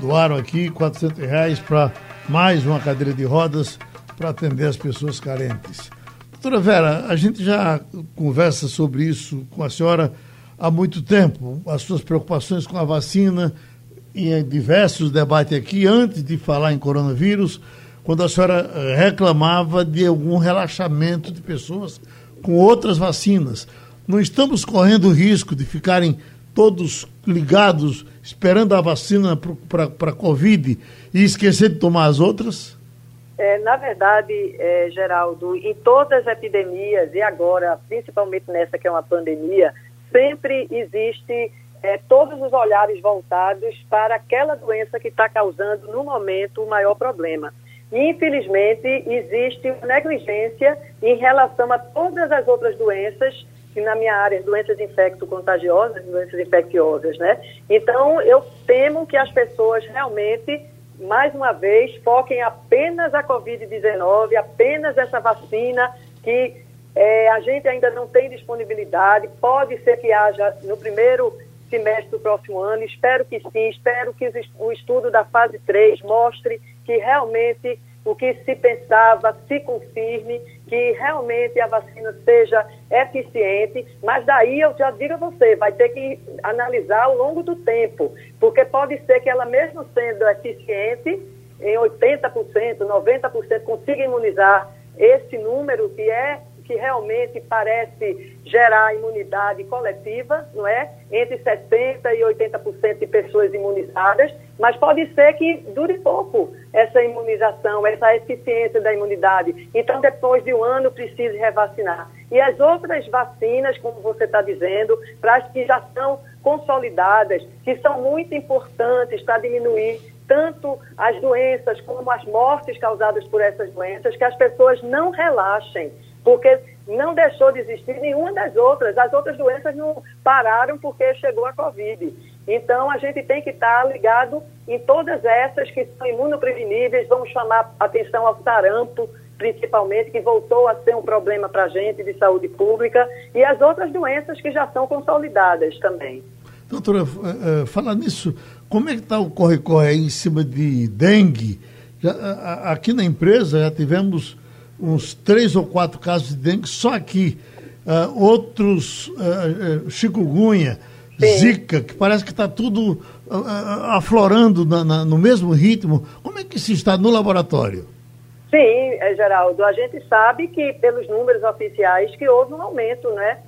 Doaram aqui 400 reais para mais uma cadeira de rodas para atender as pessoas carentes. Doutora Vera, a gente já conversa sobre isso com a senhora há muito tempo, as suas preocupações com a vacina, em diversos debates aqui, antes de falar em coronavírus, quando a senhora eh, reclamava de algum relaxamento de pessoas com outras vacinas. Não estamos correndo o risco de ficarem todos ligados, esperando a vacina para a Covid e esquecer de tomar as outras? É, na verdade, é, Geraldo, em todas as epidemias, e agora, principalmente nessa que é uma pandemia, sempre existe é, todos os olhares voltados para aquela doença que está causando, no momento, o maior problema. Infelizmente, existe negligência em relação a todas as outras doenças, que na minha área, doenças infecto-contagiosas, doenças infecciosas, né? Então, eu temo que as pessoas realmente, mais uma vez, foquem apenas a Covid-19, apenas essa vacina que é, a gente ainda não tem disponibilidade. Pode ser que haja no primeiro semestre do próximo ano, espero que sim, espero que o estudo da fase 3 mostre que realmente o que se pensava se confirme, que realmente a vacina seja eficiente, mas daí eu já digo a você, vai ter que analisar ao longo do tempo, porque pode ser que ela mesmo sendo eficiente, em 80%, 90% consiga imunizar esse número que é que realmente parece gerar imunidade coletiva, não é? Entre 60% e 80% de pessoas imunizadas, mas pode ser que dure pouco essa imunização, essa eficiência da imunidade. Então, depois de um ano, precise revacinar. E as outras vacinas, como você está dizendo, para as que já são consolidadas, que são muito importantes para diminuir tanto as doenças como as mortes causadas por essas doenças, que as pessoas não relaxem porque não deixou de existir nenhuma das outras. As outras doenças não pararam porque chegou a Covid. Então, a gente tem que estar ligado em todas essas que são imunopreveníveis. Vamos chamar atenção ao sarampo, principalmente, que voltou a ser um problema para a gente de saúde pública, e as outras doenças que já são consolidadas também. Doutora, uh, falar nisso, como é que está o corre-corre em cima de dengue? Já, aqui na empresa já tivemos uns três ou quatro casos de dengue só aqui. Uh, outros, uh, uh, chikungunya, Sim. zika, que parece que está tudo aflorando na, na, no mesmo ritmo. Como é que se está no laboratório? Sim, é, Geraldo, a gente sabe que pelos números oficiais que houve um aumento, né?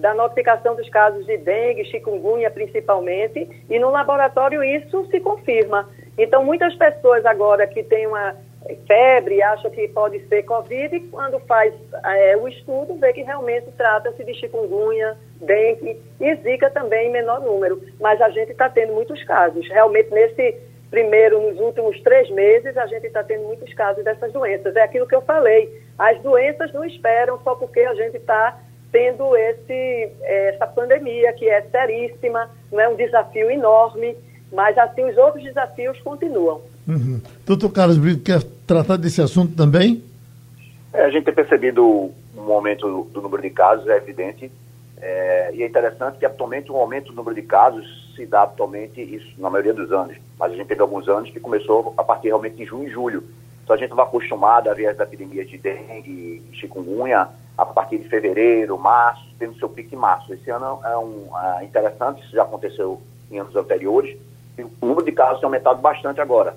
da notificação dos casos de dengue, chikungunya principalmente, e no laboratório isso se confirma. Então, muitas pessoas agora que têm uma febre, acha que pode ser Covid, e quando faz é, o estudo, vê que realmente trata-se de chikungunya, dengue e zika também em menor número. Mas a gente está tendo muitos casos. Realmente, nesse primeiro, nos últimos três meses, a gente está tendo muitos casos dessas doenças. É aquilo que eu falei. As doenças não esperam só porque a gente está tendo esse, essa pandemia, que é seríssima, não é um desafio enorme, mas assim os outros desafios continuam. Uhum. Doutor Carlos Brito, quer tratar desse assunto também? É, a gente tem percebido um aumento do número de casos, é evidente, é, e é interessante que atualmente o aumento do número de casos se dá atualmente isso na maioria dos anos, mas a gente teve alguns anos que começou a partir realmente de junho e julho. Então a gente estava acostumado a ver as epidemias de dengue, chikungunya a partir de fevereiro, março, tendo seu pico em março. Esse ano é um é interessante, isso já aconteceu em anos anteriores, e o número de casos tem aumentado bastante agora.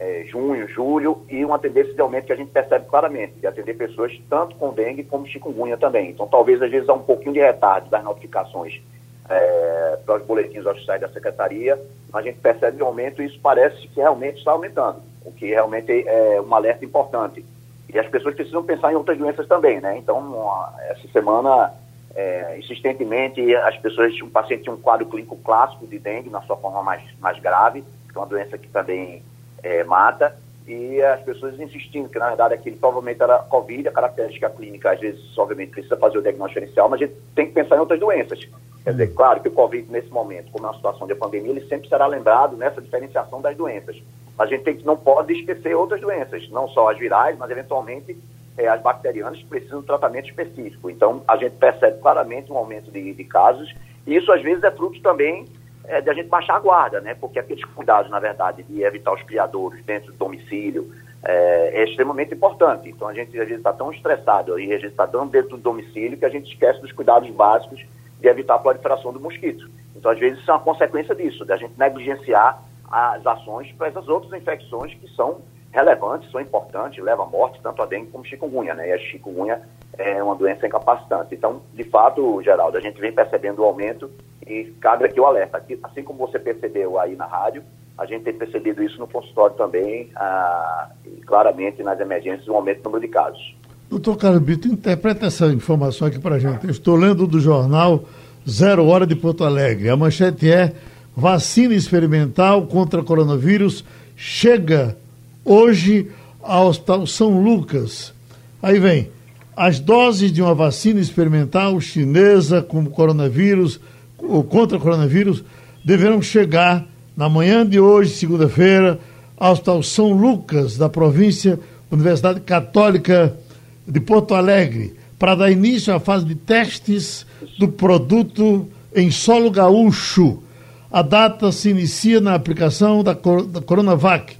É, junho, julho, e uma tendência de aumento que a gente percebe claramente, de atender pessoas tanto com dengue como chikungunya também. Então, talvez às vezes há um pouquinho de retardo das notificações é, para os boletins oficiais da Secretaria, a gente percebe um aumento e isso parece que realmente está aumentando, o que realmente é um alerta importante. E as pessoas precisam pensar em outras doenças também, né? Então, essa semana, é, insistentemente, as pessoas, um paciente tinha um quadro clínico clássico de dengue, na sua forma mais, mais grave, que é uma doença que também é, mata, e as pessoas insistindo que, na verdade, aquele provavelmente era Covid, a característica clínica, às vezes, obviamente, precisa fazer o diagnóstico inicial, mas a gente tem que pensar em outras doenças. Quer dizer, claro que o Covid, nesse momento, como é uma situação de pandemia, ele sempre será lembrado nessa diferenciação das doenças. A gente tem, não pode esquecer outras doenças, não só as virais, mas eventualmente é, as bacterianas precisam de tratamento específico. Então, a gente percebe claramente um aumento de, de casos, e isso às vezes é fruto também é, de a gente baixar a guarda, né? Porque aqueles cuidados, na verdade, de evitar os criadores dentro do domicílio é, é extremamente importante. Então, a gente às vezes está tão estressado e a gente está tão dentro do domicílio que a gente esquece dos cuidados básicos de evitar a proliferação do mosquito. Então, às vezes, isso é uma consequência disso, da gente negligenciar as ações para essas outras infecções que são relevantes, são importantes, levam à morte, tanto a dengue como a chikungunya, né? E a chikungunya é uma doença incapacitante. Então, de fato, Geraldo, a gente vem percebendo o aumento e cabe aqui o alerta. Assim como você percebeu aí na rádio, a gente tem percebido isso no consultório também, ah, claramente nas emergências, um aumento no número de casos. Doutor Carlos Brito, interpreta essa informação aqui para gente. Eu estou lendo do jornal Zero Hora de Porto Alegre. A manchete é vacina experimental contra coronavírus chega hoje ao São Lucas. Aí vem, as doses de uma vacina experimental chinesa com coronavírus, contra coronavírus, deverão chegar na manhã de hoje, segunda-feira, ao Hospital São Lucas, da província Universidade Católica de Porto Alegre, para dar início à fase de testes do produto em solo gaúcho. A data se inicia na aplicação da Coronavac.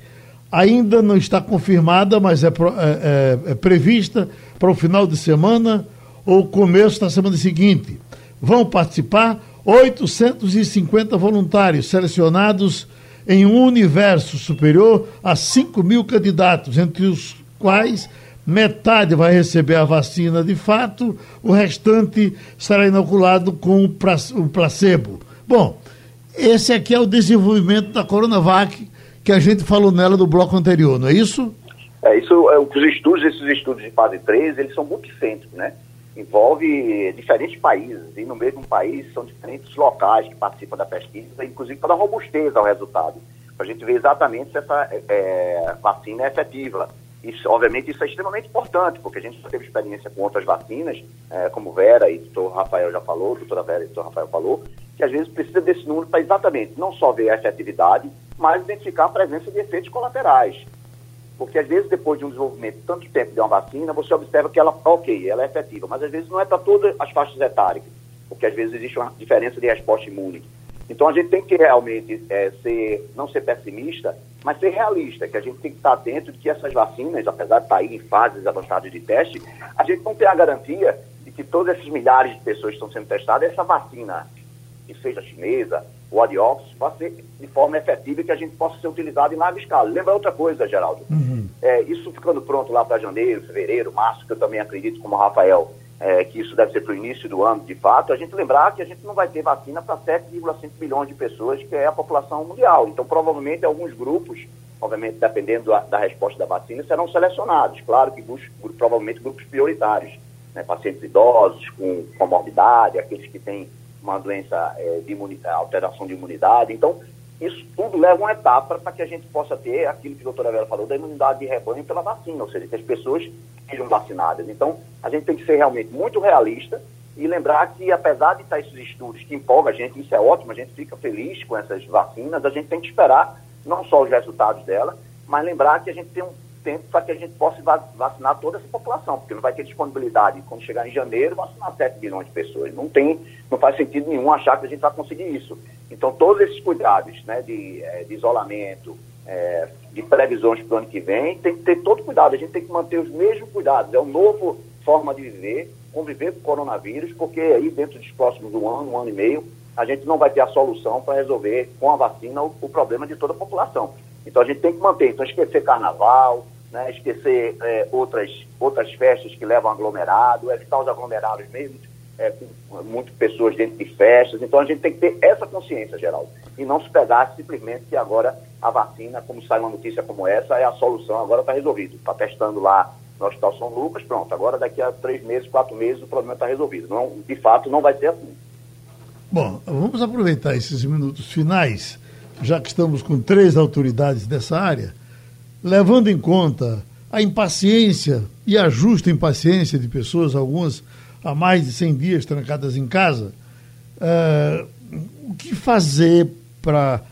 Ainda não está confirmada, mas é, é, é, é prevista para o final de semana ou começo da semana seguinte. Vão participar 850 voluntários selecionados em um universo superior a 5 mil candidatos, entre os quais metade vai receber a vacina de fato, o restante será inoculado com o placebo. Bom, esse aqui é o desenvolvimento da Coronavac, que a gente falou nela do bloco anterior, não é isso? É, isso, é, os estudos, esses estudos de fase 3, eles são multicêntricos, né? Envolve diferentes países, e no mesmo país são diferentes locais que participam da pesquisa, inclusive para dar robustez ao resultado, para a gente ver exatamente se essa é, vacina é efetiva. Isso, obviamente, isso é extremamente importante, porque a gente já teve experiência com outras vacinas, é, como Vera e o doutor Rafael já falou, doutora Vera e o doutor Rafael falou, que às vezes precisa desse número para exatamente não só ver a efetividade, mas identificar a presença de efeitos colaterais. Porque às vezes, depois de um desenvolvimento de tanto tempo de uma vacina, você observa que ela, ok, ela é efetiva, mas às vezes não é para todas as faixas etárias, porque às vezes existe uma diferença de resposta imune. Então a gente tem que realmente é, ser, não ser pessimista, mas ser realista, que a gente tem que estar atento de que essas vacinas, apesar de estar aí em fases avançadas de teste, a gente não tem a garantia de que todos esses milhares de pessoas que estão sendo testadas, essa vacina, que seja chinesa ou a de Oxford, vai ser de forma efetiva e que a gente possa ser utilizado em larga escala. Lembra outra coisa, Geraldo? Uhum. É, isso ficando pronto lá para janeiro, fevereiro, março, que eu também acredito, como o Rafael, é, que isso deve ser para o início do ano, de fato, a gente lembrar que a gente não vai ter vacina para 7,5 milhões de pessoas, que é a população mundial. Então, provavelmente, alguns grupos, obviamente, dependendo da, da resposta da vacina, serão selecionados. Claro que grupos, provavelmente grupos prioritários, né? pacientes idosos com comorbidade, aqueles que têm uma doença é, de alteração de imunidade. Então, isso tudo leva uma etapa para que a gente possa ter aquilo que a doutora Vera falou, da imunidade de rebanho pela vacina, ou seja, que as pessoas sejam vacinadas. Então, a gente tem que ser realmente muito realista e lembrar que, apesar de estar esses estudos que empolgam a gente, isso é ótimo, a gente fica feliz com essas vacinas, a gente tem que esperar não só os resultados dela, mas lembrar que a gente tem um tempo para que a gente possa vacinar toda essa população, porque não vai ter disponibilidade quando chegar em janeiro vacinar 7 bilhões de pessoas. Não tem, não faz sentido nenhum achar que a gente vai conseguir isso. Então, todos esses cuidados né, de, eh, de isolamento, é, de previsões para o ano que vem, tem que ter todo cuidado. A gente tem que manter os mesmos cuidados. É uma nova forma de viver conviver com o coronavírus, porque aí dentro dos próximos um ano, um ano e meio, a gente não vai ter a solução para resolver com a vacina o, o, problema de toda a população. Então a gente tem que manter, então esquecer carnaval, né, esquecer é, outras, outras festas que levam aglomerado, evitar os aglomerados mesmo, é, com muitas pessoas dentro de festas. Então a gente tem que ter essa consciência, Geraldo, e não se pegar simplesmente que agora a vacina, como sai uma notícia como essa, é a solução, agora está resolvido. Está testando lá no Hospital São Lucas, pronto, agora daqui a três meses, quatro meses, o problema está resolvido. Não, de fato, não vai ser assim. Bom, vamos aproveitar esses minutos finais, já que estamos com três autoridades dessa área, levando em conta a impaciência e a justa impaciência de pessoas, algumas há mais de 100 dias trancadas em casa, uh, o que fazer para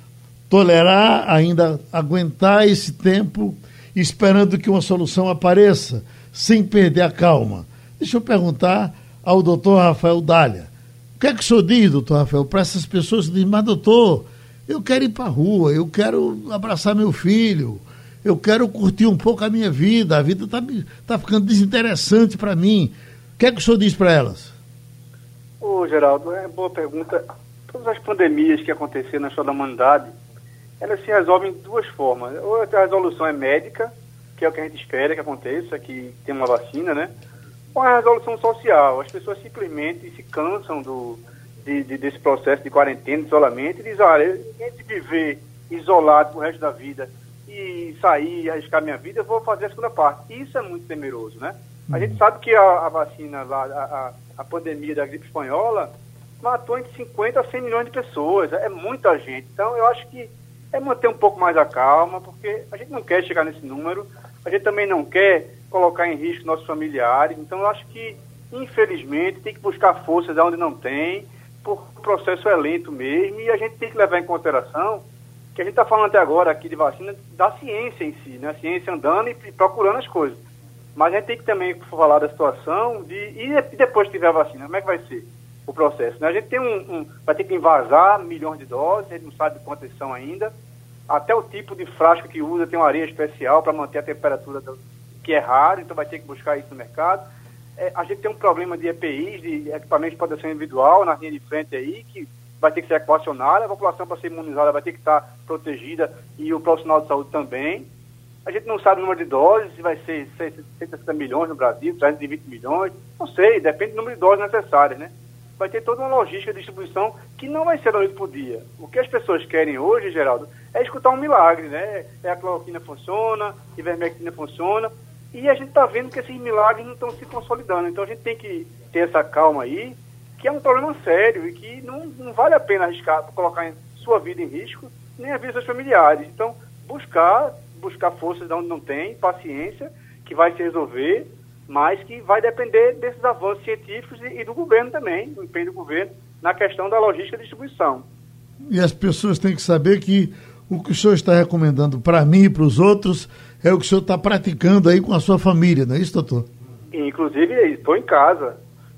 tolerar, ainda aguentar esse tempo, esperando que uma solução apareça, sem perder a calma? Deixa eu perguntar ao doutor Rafael Dália. O que é que o senhor diz, doutor Rafael, para essas pessoas que dizem, mas doutor, eu quero ir para a rua, eu quero abraçar meu filho, eu quero curtir um pouco a minha vida, a vida está tá ficando desinteressante para mim. O que é que o senhor diz para elas? Ô, Geraldo, é boa pergunta. Todas as pandemias que aconteceram na história da humanidade, elas se resolvem de duas formas. Ou a resolução é médica, que é o que a gente espera que aconteça, que tem uma vacina, né? Ou a resolução social. As pessoas simplesmente se cansam do, de, de, desse processo de quarentena, de isolamento, e dizem, olha, entre viver isolado o resto da vida e sair, arriscar minha vida, eu vou fazer a segunda parte. Isso é muito temeroso, né? A gente sabe que a, a vacina lá, a, a, pandemia da gripe espanhola, matou entre 50 a 100 milhões de pessoas. É muita gente. Então, eu acho que é manter um pouco mais a calma, porque a gente não quer chegar nesse número, a gente também não quer colocar em risco nossos familiares. Então, eu acho que, infelizmente, tem que buscar forças onde não tem, porque o processo é lento mesmo, e a gente tem que levar em consideração que a gente está falando até agora aqui de vacina da ciência em si, né? A ciência andando e procurando as coisas. Mas a gente tem que também falar da situação de. E depois que tiver a vacina, como é que vai ser o processo? Né? A gente tem um, um, vai ter que invasar milhões de doses, a gente não sabe quantas são ainda. Até o tipo de frasco que usa tem uma areia especial para manter a temperatura do, que é raro, então vai ter que buscar isso no mercado. É, a gente tem um problema de EPIs, de equipamentos de proteção individual na linha de frente aí, que vai ter que ser equacionada, a população para ser imunizada vai ter que estar protegida e o profissional de saúde também. A gente não sabe o número de doses, se vai ser 160 milhões no Brasil, 320 milhões, não sei, depende do número de doses necessárias, né? Vai ter toda uma logística de distribuição que não vai ser da noite por dia. O que as pessoas querem hoje, Geraldo, é escutar um milagre, né? É a cloroquina funciona, a ivermectina funciona, e a gente está vendo que esses milagres não estão se consolidando. Então a gente tem que ter essa calma aí, que é um problema sério e que não, não vale a pena arriscar, colocar sua vida em risco, nem a vida dos familiares. Então, buscar buscar forças de onde não tem, paciência, que vai se resolver, mas que vai depender desses avanços científicos e, e do governo também, do empenho do governo, na questão da logística e distribuição. E as pessoas têm que saber que o que o senhor está recomendando para mim e para os outros é o que o senhor está praticando aí com a sua família, não é isso, doutor? Inclusive, estou em casa.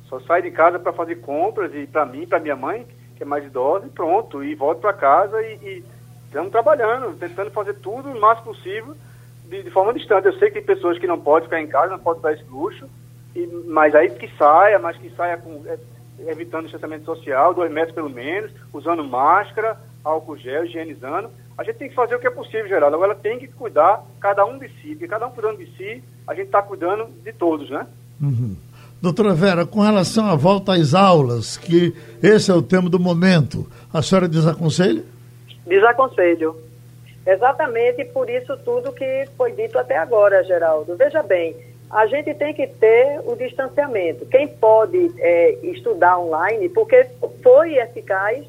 Só saio de casa para fazer compras e para mim, para minha mãe, que é mais idosa, e pronto. E volto para casa e, estamos trabalhando, tentando fazer tudo o máximo possível de, de, forma distante. Eu sei que tem pessoas que não podem ficar em casa, não podem dar esse luxo, e, mas aí que saia, mas que saia com, é, evitando distanciamento social, dois metros pelo menos, usando máscara, álcool gel, higienizando. A gente tem que fazer o que é possível, Geraldo. Agora tem que cuidar cada um de si, porque cada um cuidando de si, a gente está cuidando de todos, né? Uhum. Doutora Vera, com relação à volta às aulas, que esse é o tema do momento, a senhora desaconselha? Desaconselho. Exatamente por isso tudo que foi dito até agora, Geraldo. Veja bem, a gente tem que ter o distanciamento. Quem pode é, estudar online, porque foi eficaz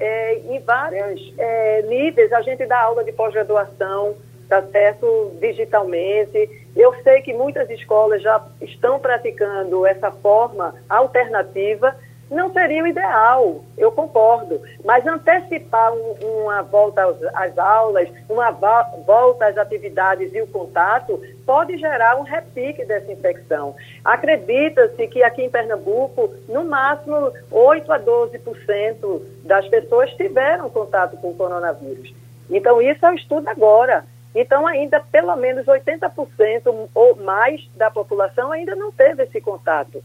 é, em vários é, níveis. A gente dá aula de pós-graduação, tá certo, digitalmente. Eu sei que muitas escolas já estão praticando essa forma alternativa não seria o ideal, eu concordo. Mas antecipar um, uma volta às aulas, uma volta às atividades e o contato, pode gerar um repique dessa infecção. Acredita-se que aqui em Pernambuco, no máximo 8 a 12% das pessoas tiveram contato com o coronavírus. Então, isso é o estudo agora. Então, ainda pelo menos 80% ou mais da população ainda não teve esse contato.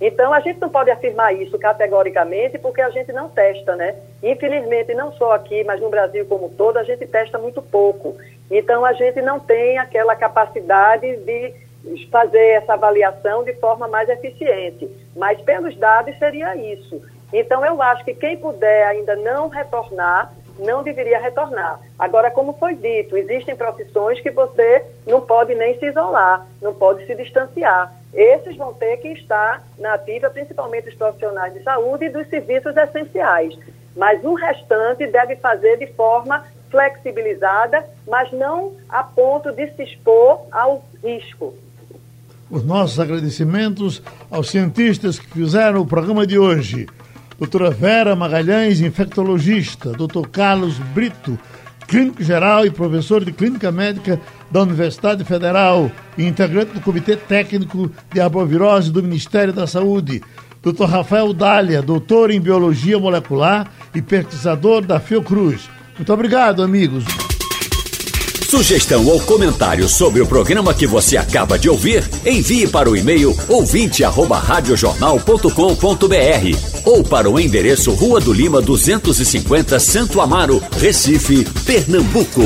Então, a gente não pode afirmar isso categoricamente porque a gente não testa, né? Infelizmente, não só aqui, mas no Brasil como todo, a gente testa muito pouco. Então, a gente não tem aquela capacidade de fazer essa avaliação de forma mais eficiente. Mas, pelos dados, seria isso. Então, eu acho que quem puder ainda não retornar, não deveria retornar. Agora, como foi dito, existem profissões que você não pode nem se isolar, não pode se distanciar. Esses vão ter que estar na ativa, principalmente os profissionais de saúde e dos serviços essenciais. Mas o restante deve fazer de forma flexibilizada, mas não a ponto de se expor ao risco. Os nossos agradecimentos aos cientistas que fizeram o programa de hoje doutora Vera Magalhães, infectologista, doutor Carlos Brito, clínico geral e professor de clínica médica da Universidade Federal e integrante do Comitê Técnico de Arbovirose do Ministério da Saúde, Dr. Rafael Dália, doutor em Biologia Molecular e pesquisador da Fiocruz. Muito obrigado, amigos. Sugestão ou comentário sobre o programa que você acaba de ouvir, envie para o e-mail ouvinte@radiojornal.com.br ou para o endereço Rua do Lima 250, Santo Amaro, Recife, Pernambuco.